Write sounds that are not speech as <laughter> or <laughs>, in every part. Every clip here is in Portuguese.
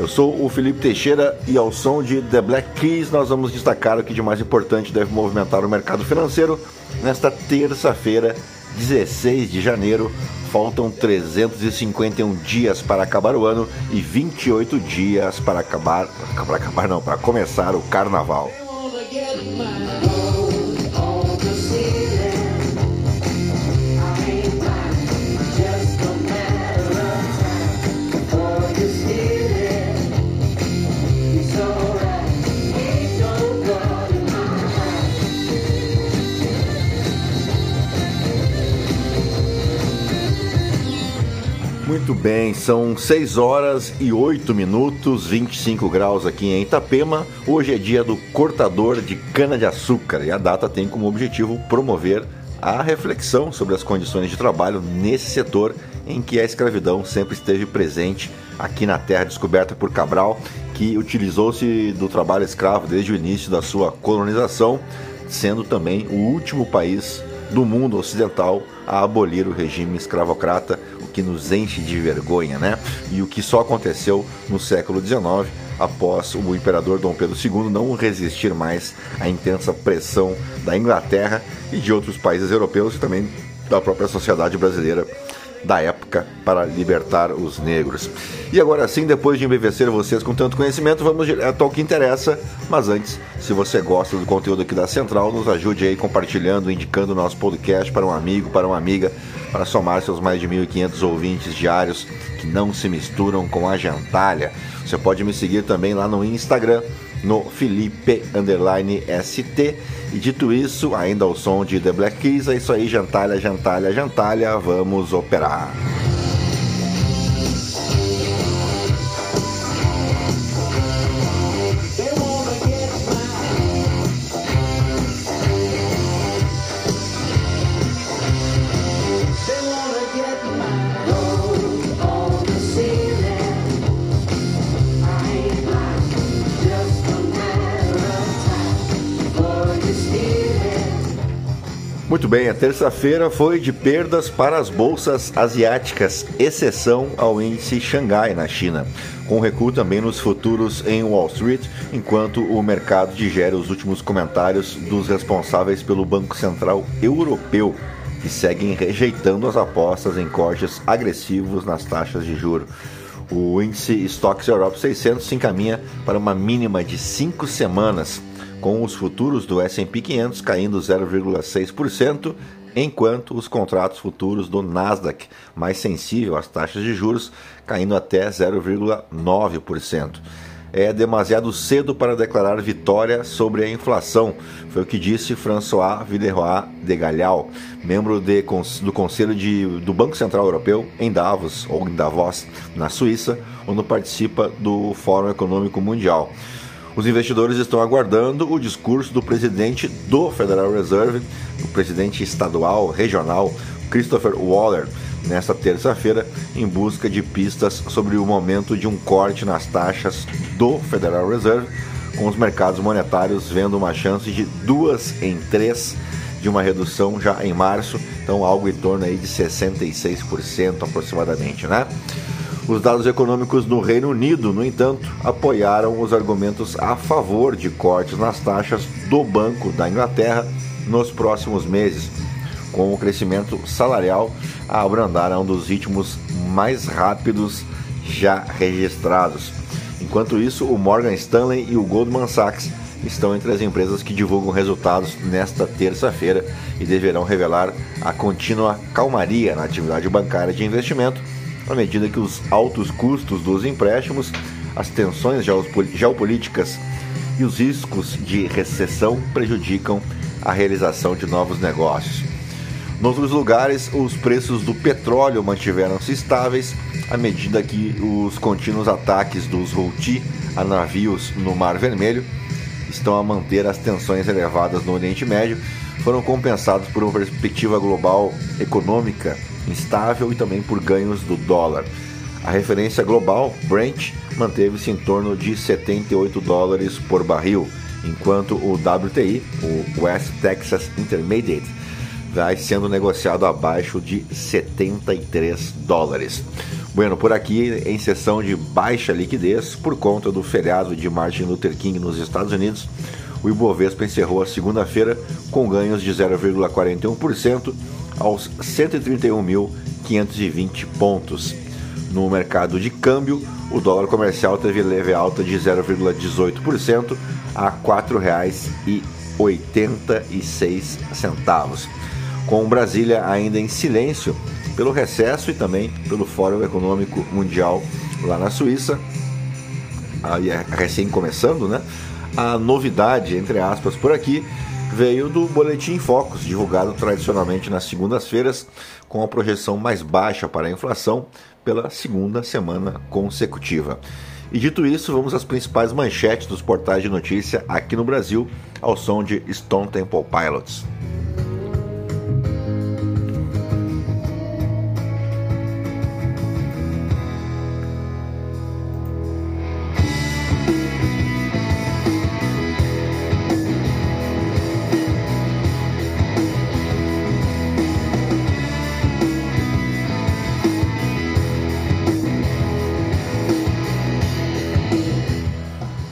Eu sou o Felipe Teixeira e ao som de The Black Keys nós vamos destacar o que de mais importante deve movimentar o mercado financeiro nesta terça-feira, 16 de janeiro. Faltam 351 dias para acabar o ano e 28 dias para acabar, para acabar não, para começar o carnaval. Muito bem, são 6 horas e 8 minutos, 25 graus aqui em Itapema. Hoje é dia do cortador de cana-de-açúcar e a data tem como objetivo promover a reflexão sobre as condições de trabalho nesse setor em que a escravidão sempre esteve presente aqui na terra descoberta por Cabral, que utilizou-se do trabalho escravo desde o início da sua colonização, sendo também o último país do mundo ocidental a abolir o regime escravocrata, que nos enche de vergonha, né? E o que só aconteceu no século XIX, após o imperador Dom Pedro II não resistir mais à intensa pressão da Inglaterra e de outros países europeus e também da própria sociedade brasileira da época para libertar os negros. E agora sim, depois de embevecer vocês com tanto conhecimento, vamos direto ao que interessa. Mas antes, se você gosta do conteúdo aqui da Central, nos ajude aí compartilhando, indicando o nosso podcast para um amigo, para uma amiga, para somar seus mais de 1.500 ouvintes diários que não se misturam com a gentalha. Você pode me seguir também lá no Instagram, no Felipe ST e dito isso, ainda ao som de The Black Keys, é isso aí, jantalha, jantalha, jantalha, vamos operar. Muito bem, a terça-feira foi de perdas para as bolsas asiáticas, exceção ao índice Xangai na China, com recuo também nos futuros em Wall Street, enquanto o mercado digere os últimos comentários dos responsáveis pelo Banco Central Europeu, que seguem rejeitando as apostas em cortes agressivos nas taxas de juro. O índice Stocks Europe 600 se encaminha para uma mínima de cinco semanas com os futuros do S&P 500 caindo 0,6%, enquanto os contratos futuros do Nasdaq, mais sensível às taxas de juros, caindo até 0,9%. É demasiado cedo para declarar vitória sobre a inflação, foi o que disse François Villeroy de Galhau, membro de, do Conselho de, do Banco Central Europeu em Davos, ou em Davos, na Suíça, onde participa do Fórum Econômico Mundial. Os investidores estão aguardando o discurso do presidente do Federal Reserve, o presidente estadual, regional, Christopher Waller, nesta terça-feira, em busca de pistas sobre o momento de um corte nas taxas do Federal Reserve, com os mercados monetários vendo uma chance de duas em três de uma redução já em março, então algo em torno aí de 66% aproximadamente, né? Os dados econômicos no Reino Unido, no entanto, apoiaram os argumentos a favor de cortes nas taxas do Banco da Inglaterra nos próximos meses, com o crescimento salarial a abrandar a um dos ritmos mais rápidos já registrados. Enquanto isso, o Morgan Stanley e o Goldman Sachs estão entre as empresas que divulgam resultados nesta terça-feira e deverão revelar a contínua calmaria na atividade bancária de investimento à medida que os altos custos dos empréstimos, as tensões geopolíticas e os riscos de recessão prejudicam a realização de novos negócios. Em outros lugares, os preços do petróleo mantiveram-se estáveis à medida que os contínuos ataques dos Houthi a navios no Mar Vermelho estão a manter as tensões elevadas no Oriente Médio foram compensados por uma perspectiva global econômica instável e também por ganhos do dólar. A referência global, Brent, manteve-se em torno de 78 dólares por barril, enquanto o WTI, o West Texas Intermediate, vai sendo negociado abaixo de 73 dólares. Bueno, por aqui em sessão de baixa liquidez por conta do feriado de Martin Luther King nos Estados Unidos, o Ibovespa encerrou a segunda-feira com ganhos de 0,41% aos 131.520 pontos. No mercado de câmbio, o dólar comercial teve leve alta de 0,18% a R$ 4,86. Com Brasília ainda em silêncio pelo recesso e também pelo Fórum Econômico Mundial lá na Suíça, aí é recém começando, né? A novidade, entre aspas, por aqui veio do Boletim Focus, divulgado tradicionalmente nas segundas-feiras, com a projeção mais baixa para a inflação pela segunda semana consecutiva. E dito isso, vamos às principais manchetes dos portais de notícia aqui no Brasil, ao som de Stone Temple Pilots.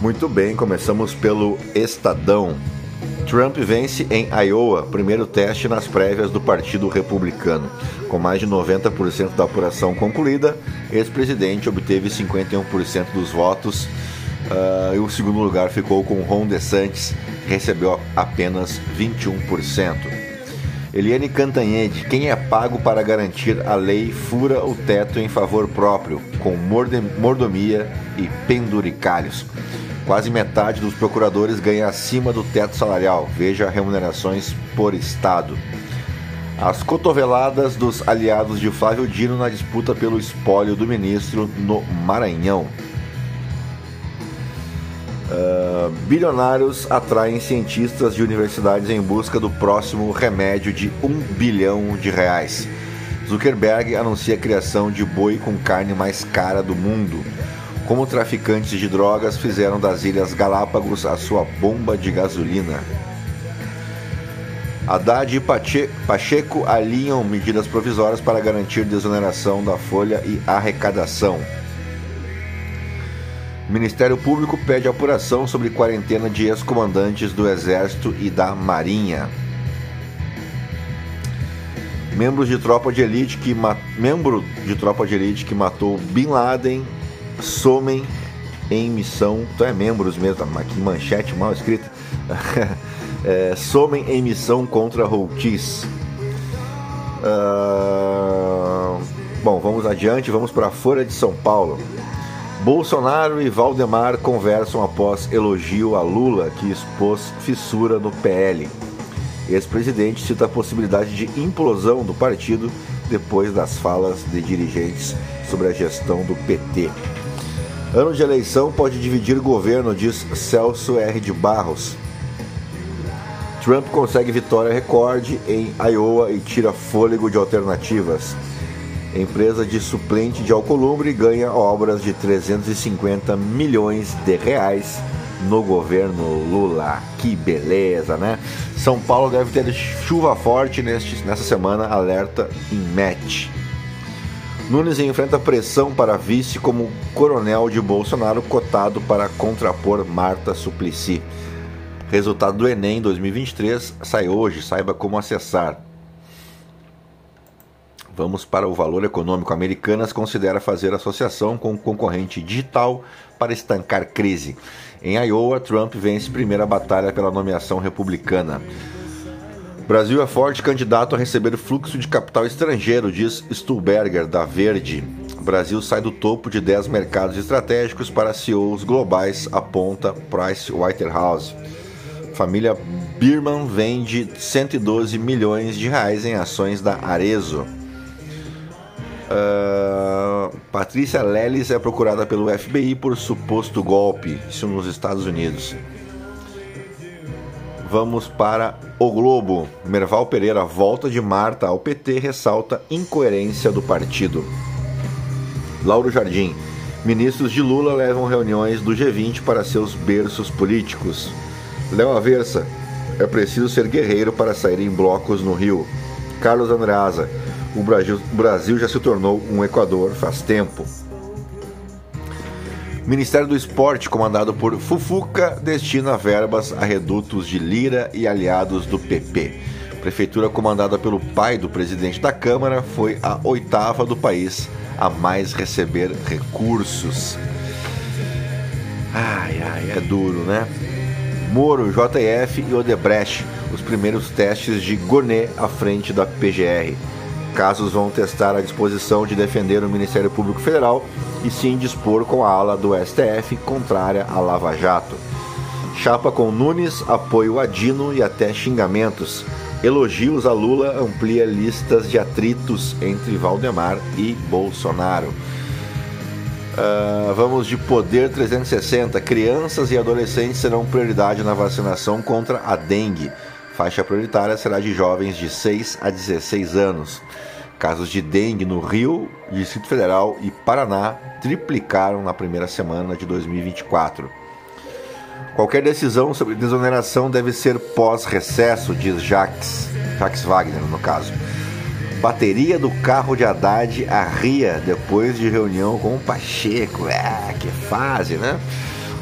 Muito bem, começamos pelo Estadão. Trump vence em Iowa, primeiro teste nas prévias do Partido Republicano. Com mais de 90% da apuração concluída, ex-presidente obteve 51% dos votos uh, e o segundo lugar ficou com Ron DeSantis, recebeu apenas 21%. Eliane Cantanhede, quem é pago para garantir a lei fura o teto em favor próprio, com mordomia e penduricalhos. Quase metade dos procuradores ganha acima do teto salarial. Veja remunerações por estado. As cotoveladas dos aliados de Flávio Dino na disputa pelo espólio do ministro no Maranhão. Uh, bilionários atraem cientistas de universidades em busca do próximo remédio de um bilhão de reais. Zuckerberg anuncia a criação de boi com carne mais cara do mundo como traficantes de drogas fizeram das Ilhas Galápagos a sua bomba de gasolina. Haddad e Pacheco alinham medidas provisórias para garantir desoneração da folha e arrecadação. O Ministério Público pede apuração sobre quarentena de ex-comandantes do Exército e da Marinha. Membros de tropa de elite que membro de tropa de elite que matou Bin Laden somem em missão. Então é membros mesmo, aqui manchete mal escrita. <laughs> é, somem em missão contra Houthis. Uh, bom, vamos adiante, vamos para a Folha de São Paulo. Bolsonaro e Valdemar conversam após elogio a Lula, que expôs fissura no PL. Ex-presidente cita a possibilidade de implosão do partido depois das falas de dirigentes sobre a gestão do PT. Ano de eleição pode dividir governo, diz Celso R. de Barros. Trump consegue vitória recorde em Iowa e tira fôlego de alternativas. Empresa de suplente de Alcolumbre ganha obras de 350 milhões de reais no governo Lula. Que beleza, né? São Paulo deve ter chuva forte neste, nessa semana, alerta em match. Nunes enfrenta pressão para vice como coronel de Bolsonaro, cotado para contrapor Marta Suplicy. Resultado do Enem 2023 sai hoje, saiba como acessar. Vamos para o valor econômico. Americanas considera fazer associação com concorrente digital para estancar crise. Em Iowa, Trump vence primeira batalha pela nomeação republicana. Brasil é forte candidato a receber fluxo de capital estrangeiro, diz Stuhlberger, da Verde. Brasil sai do topo de 10 mercados estratégicos para CEOs globais, aponta Price Waterhouse. Família Birman vende 112 milhões de reais em ações da Arezo. Uh, Patrícia Lelis é procurada pelo FBI por suposto golpe, isso nos Estados Unidos. Vamos para o Globo. Merval Pereira, volta de Marta ao PT, ressalta incoerência do partido. Lauro Jardim, ministros de Lula levam reuniões do G20 para seus berços políticos. Léo Aversa, é preciso ser guerreiro para sair em blocos no Rio. Carlos Andreasa, o Brasil, o Brasil já se tornou um Equador faz tempo. Ministério do Esporte, comandado por Fufuca, destina verbas a redutos de Lira e aliados do PP. Prefeitura comandada pelo pai do presidente da Câmara foi a oitava do país a mais receber recursos. Ai, ai, é duro, né? Moro, JF e Odebrecht, os primeiros testes de Gonet à frente da PGR. Casos vão testar a disposição de defender o Ministério Público Federal e sim dispor com a ala do STF contrária à Lava Jato. Chapa com Nunes, apoio a Dino e até xingamentos. Elogios a Lula amplia listas de atritos entre Valdemar e Bolsonaro. Uh, vamos de Poder 360. Crianças e adolescentes serão prioridade na vacinação contra a dengue. Faixa prioritária será de jovens de 6 a 16 anos. Casos de dengue no Rio, Distrito Federal e Paraná triplicaram na primeira semana de 2024. Qualquer decisão sobre desoneração deve ser pós-recesso, diz Jacques, Wagner, no caso. Bateria do carro de Haddad arria depois de reunião com o Pacheco. É, que fase, né?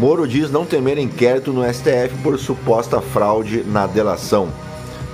Moro diz não temer inquérito no STF por suposta fraude na delação.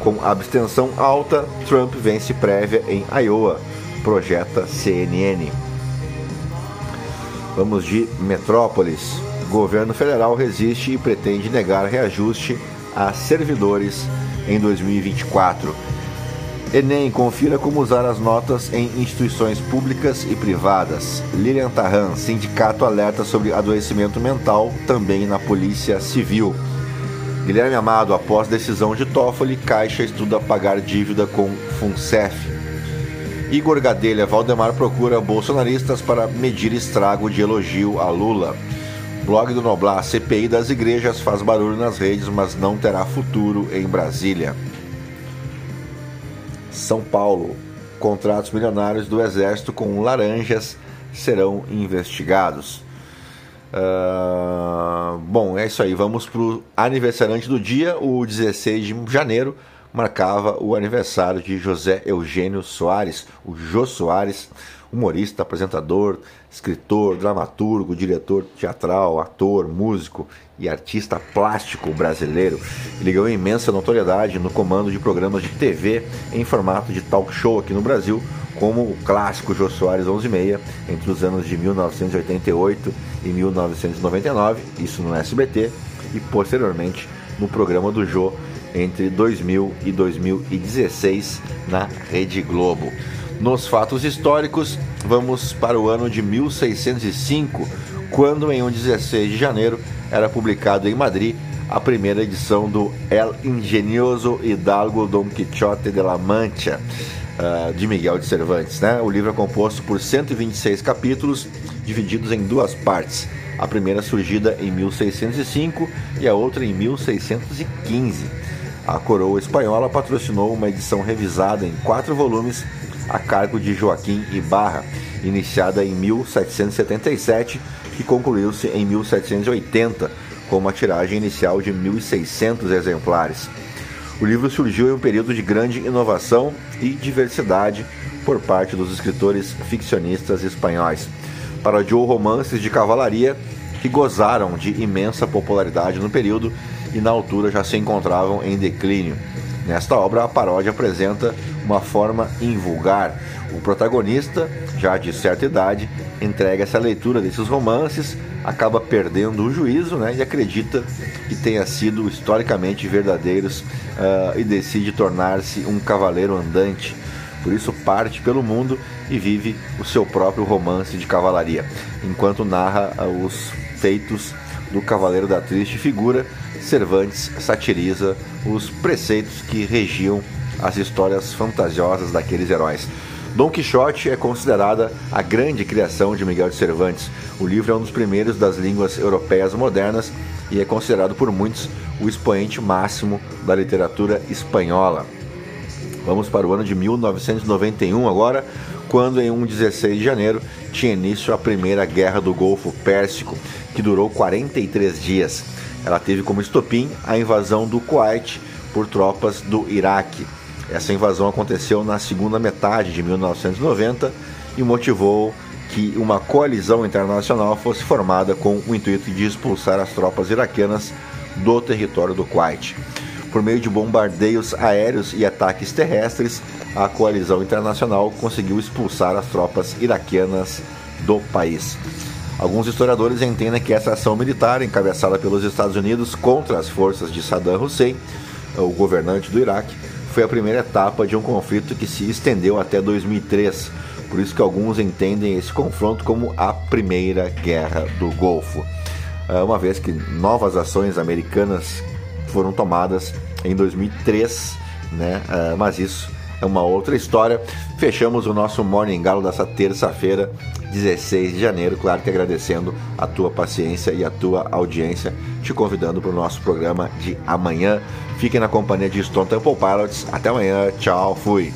Com abstenção alta, Trump vence prévia em Iowa, projeta CNN. Vamos de Metrópolis. Governo federal resiste e pretende negar reajuste a servidores em 2024. Enem, confira como usar as notas em instituições públicas e privadas. Lilian Tarran, sindicato alerta sobre adoecimento mental também na Polícia Civil. Guilherme Amado, após decisão de Toffoli, Caixa estuda pagar dívida com FUNCEF. Igor Gadelha, Valdemar procura bolsonaristas para medir estrago de elogio a Lula. Blog do Noblar, CPI das igrejas faz barulho nas redes, mas não terá futuro em Brasília. São Paulo, contratos milionários do Exército com laranjas serão investigados. Uh, bom, é isso aí. Vamos para o aniversariante do dia. O 16 de janeiro marcava o aniversário de José Eugênio Soares, o Jô Soares, humorista, apresentador, escritor, dramaturgo, diretor teatral, ator, músico e artista plástico brasileiro. Ele ganhou imensa notoriedade no comando de programas de TV em formato de talk show aqui no Brasil, como o clássico Jô Soares 11:30 entre os anos de 1988 e 1999, isso no SBT, e posteriormente no programa do Jô entre 2000 e 2016 na Rede Globo. Nos fatos históricos, vamos para o ano de 1605, quando em um 16 de janeiro era publicado em Madrid a primeira edição do El Ingenioso Hidalgo Don Quixote de la Mancha, uh, de Miguel de Cervantes. Né? O livro é composto por 126 capítulos, divididos em duas partes. A primeira surgida em 1605 e a outra em 1615. A coroa espanhola patrocinou uma edição revisada em quatro volumes a cargo de Joaquim Ibarra, iniciada em 1777 e concluiu-se em 1780, com uma tiragem inicial de 1.600 exemplares. O livro surgiu em um período de grande inovação e diversidade por parte dos escritores ficcionistas espanhóis. Parodiou romances de cavalaria que gozaram de imensa popularidade no período e na altura já se encontravam em declínio. Nesta obra, a paródia apresenta uma forma invulgar. O protagonista, já de certa idade, entrega essa leitura desses romances, acaba perdendo o juízo né, e acredita que tenha sido historicamente verdadeiros uh, e decide tornar-se um cavaleiro andante. Por isso parte pelo mundo e vive o seu próprio romance de cavalaria, enquanto narra uh, os feitos do Cavaleiro da Triste Figura, Cervantes satiriza os preceitos que regiam as histórias fantasiosas daqueles heróis. Dom Quixote é considerada a grande criação de Miguel de Cervantes. O livro é um dos primeiros das línguas europeias modernas e é considerado por muitos o expoente máximo da literatura espanhola. Vamos para o ano de 1991 agora, quando em um 16 de janeiro tinha início a primeira guerra do Golfo Pérsico, que durou 43 dias. Ela teve como estopim a invasão do Kuwait por tropas do Iraque. Essa invasão aconteceu na segunda metade de 1990 e motivou que uma coalizão internacional fosse formada com o intuito de expulsar as tropas iraquianas do território do Kuwait. Por meio de bombardeios aéreos e ataques terrestres, a coalizão internacional conseguiu expulsar as tropas iraquianas do país. Alguns historiadores entendem que essa ação militar, encabeçada pelos Estados Unidos contra as forças de Saddam Hussein, o governante do Iraque, foi a primeira etapa de um conflito que se estendeu até 2003. Por isso que alguns entendem esse confronto como a primeira guerra do Golfo. Ah, uma vez que novas ações americanas foram tomadas em 2003, né? Ah, mas isso é uma outra história. Fechamos o nosso Morning Galo dessa terça-feira, 16 de janeiro. Claro que agradecendo a tua paciência e a tua audiência, te convidando para o nosso programa de amanhã. Fiquem na companhia de Stone Temple Pilots. Até amanhã. Tchau. Fui.